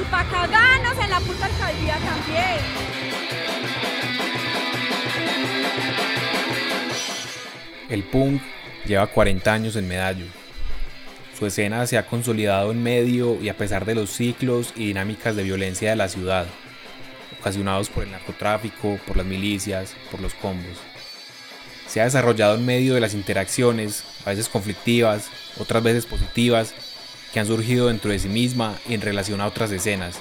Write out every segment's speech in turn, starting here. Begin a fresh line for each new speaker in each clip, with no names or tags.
estamos en la puta alcaldía también.
El punk lleva 40 años en Medallo. Su escena se ha consolidado en medio y a pesar de los ciclos y dinámicas de violencia de la ciudad, ocasionados por el narcotráfico, por las milicias, por los combos. Se ha desarrollado en medio de las interacciones, a veces conflictivas, otras veces positivas, que han surgido dentro de sí misma en relación a otras escenas.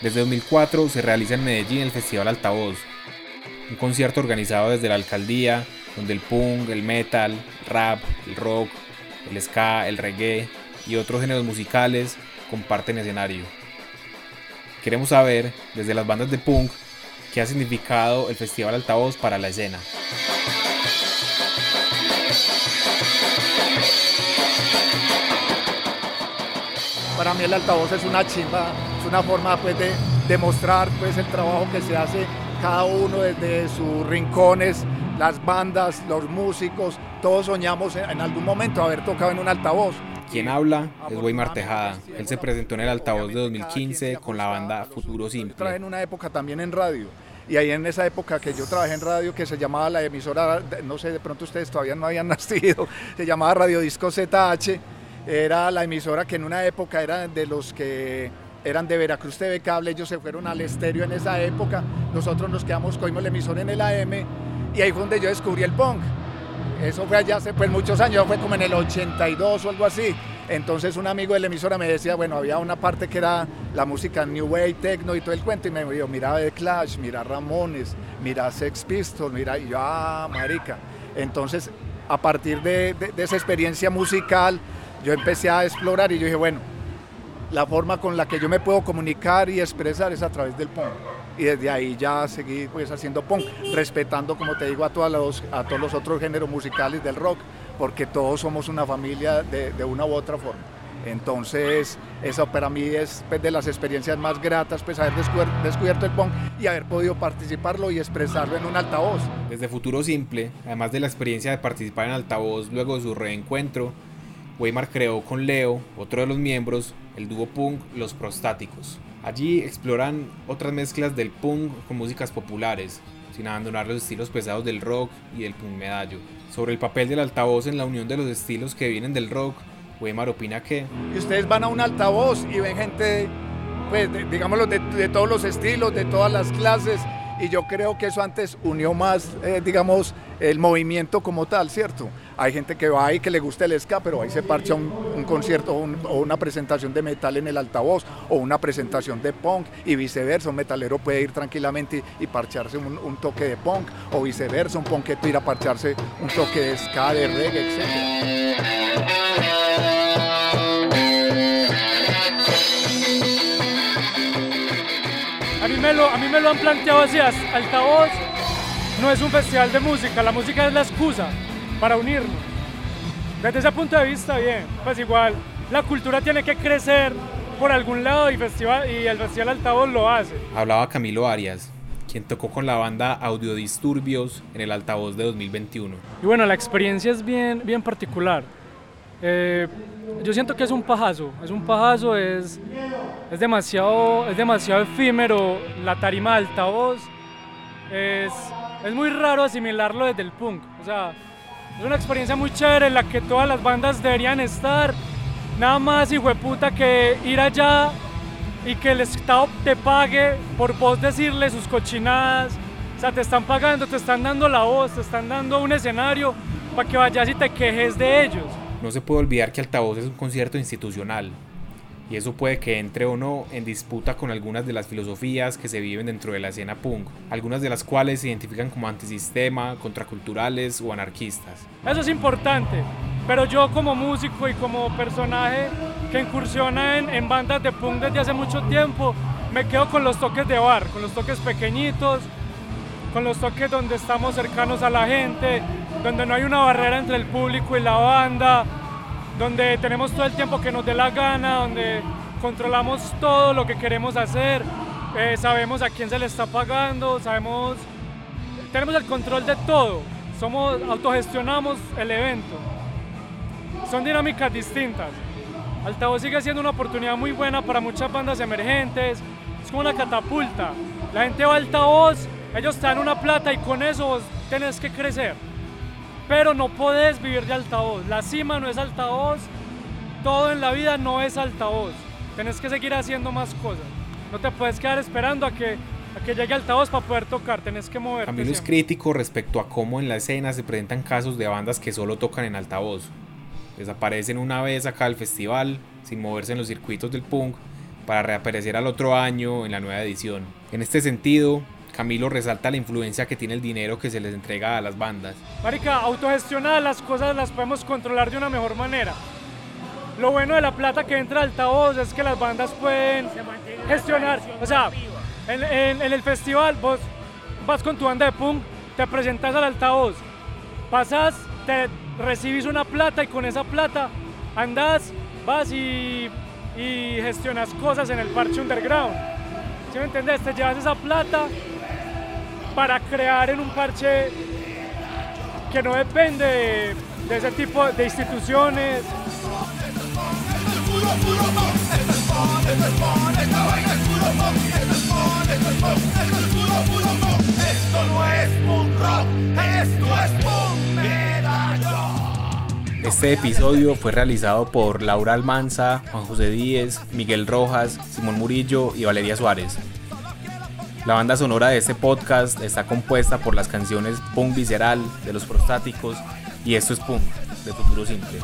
Desde 2004 se realiza en Medellín el Festival Altavoz, un concierto organizado desde la alcaldía, donde el punk, el metal, el rap, el rock, el ska, el reggae y otros géneros musicales comparten escenario. Queremos saber, desde las bandas de punk, qué ha significado el Festival Altavoz para la escena.
Mí el altavoz es una chimba, es una forma pues, de demostrar pues, el trabajo que se hace cada uno desde sus rincones, las bandas, los músicos, todos soñamos en, algún momento haber tocado en un altavoz.
Quien habla es Weimar Tejada. Él se presentó en el altavoz de 2015 con la banda Futuro Simple. Yo
trabajé en una época también en radio. Y ahí en esa época que yo trabajé en radio, que se llamaba la emisora, no sé, de pronto ustedes todavía no habían nacido, se llamaba Radio Disco ZH, era la emisora que en una época era de los que eran de Veracruz TV Cable, ellos se fueron al estéreo en esa época, nosotros nos quedamos, cogimos la emisora en el AM y ahí fue donde yo descubrí el punk. Eso fue allá hace pues, muchos años, fue como en el 82 o algo así. Entonces un amigo de la emisora me decía, bueno, había una parte que era la música New Wave, Techno y todo el cuento, y me dijo, mira The Clash, mira Ramones, mira Sex Pistols, mira, y yo, ah, marica. Entonces, a partir de, de esa experiencia musical, yo empecé a explorar y yo dije, bueno, la forma con la que yo me puedo comunicar y expresar es a través del punk y desde ahí ya seguí pues haciendo punk, respetando como te digo a, todos los, a todos los otros géneros musicales del rock, porque todos somos una familia de, de una u otra forma. Entonces, eso para mí es pues, de las experiencias más gratas, pues haber descubierto, el punk y haber podido participarlo y expresarlo en un altavoz.
Desde Futuro Simple, además de la experiencia de participar en altavoz luego de su reencuentro, Weimar creó con Leo, otro de los miembros, el dúo punk Los Prostáticos. Allí exploran otras mezclas del punk con músicas populares, sin abandonar los estilos pesados del rock y del punk medallo. Sobre el papel del altavoz en la unión de los estilos que vienen del rock, Weimar opina que...
Y ustedes van a un altavoz y ven gente, pues, digámoslo, de todos los estilos, de todas las clases, y yo creo que eso antes unió más, eh, digamos, el movimiento como tal, ¿cierto? Hay gente que va ahí que le gusta el ska, pero ahí se parcha un, concierto o una presentación de metal en el altavoz o una presentación de punk y viceversa. Un metalero puede ir tranquilamente y, parcharse un, toque de punk o viceversa, un punketo ir a parcharse un toque de ska, de reggae, etc.
a mí me lo han planteado así, altavoz no es un festival de música, la música es la excusa para unirnos. Desde ese punto de vista, bien, pues igual, la cultura tiene que crecer por algún lado y, festival, y el Festival Altavoz lo hace.
Hablaba Camilo Arias, quien tocó con la banda Audiodisturbios en el Altavoz de 2021.
Y bueno, la experiencia es bien, bien particular. Eh, yo siento que es un pajazo, es un pajazo, es, es, demasiado, es demasiado efímero la tarima de altavoz. Es, es muy raro asimilarlo desde el punk. O sea, es una experiencia muy chévere en la que todas las bandas deberían estar. Nada más, hijo de puta, que ir allá y que el Estado te pague por vos decirle sus cochinadas. O sea, te están pagando, te están dando la voz, te están dando un escenario para que vayas y te quejes de ellos.
No se puede olvidar que Altavoz es un concierto institucional, y eso puede que entre o no en disputa con algunas de las filosofías que se viven dentro de la escena punk, algunas de las cuales se identifican como antisistema, contraculturales o anarquistas.
Eso es importante, pero yo como músico y como personaje que incursiona en, en bandas de punk desde hace mucho tiempo, me quedo con los toques de bar, con los toques pequeñitos, con los toques donde estamos cercanos a la gente, donde no hay una barrera entre el público y la banda, donde tenemos todo el tiempo que nos dé la gana, donde controlamos todo lo que queremos hacer, eh, sabemos a quién se le está pagando, sabemos, tenemos el control de todo, somos, autogestionamos el evento. Son dinámicas distintas. Altavoz sigue siendo una oportunidad muy buena para muchas bandas emergentes, es como una catapulta. La gente va a altavoz, ellos te dan una plata y con eso vos tenés que crecer. Pero no podés vivir de altavoz. La cima no es altavoz, todo en la vida no es altavoz. Tenés que seguir haciendo más cosas. No te puedes quedar esperando a que, a que llegue altavoz para poder tocar, tenés que moverte.
Camilo es crítico respecto a cómo en la escena se presentan casos de bandas que solo tocan en altavoz. Desaparecen una vez acá del festival, sin moverse en los circuitos del punk, para reaparecer al otro año en la nueva edición. En este sentido, Camilo resalta la influencia que tiene el dinero que se les entrega a las bandas.
Marica, autogestionadas las cosas las podemos controlar de una mejor manera. Lo bueno de la plata que entra al altavoz es que las bandas pueden gestionar. O sea, en, en- en el festival vos vas con tu banda de punk, te presentas al altavoz, pasas, te recibís una plata y con esa plata andas, vas y, y gestionas cosas en el parche underground. ¿Sí me entendés? Te llevas esa plata para crear en un parche que no depende de, ese tipo de instituciones.
Este episodio fue realizado por Laura Almanza, Juan José Díez, Miguel Rojas, Simón Murillo y Valeria Suárez. La banda sonora de este podcast está compuesta por las canciones Punk Visceral de los Prostáticos y Esto es Punk de Futuro Simple.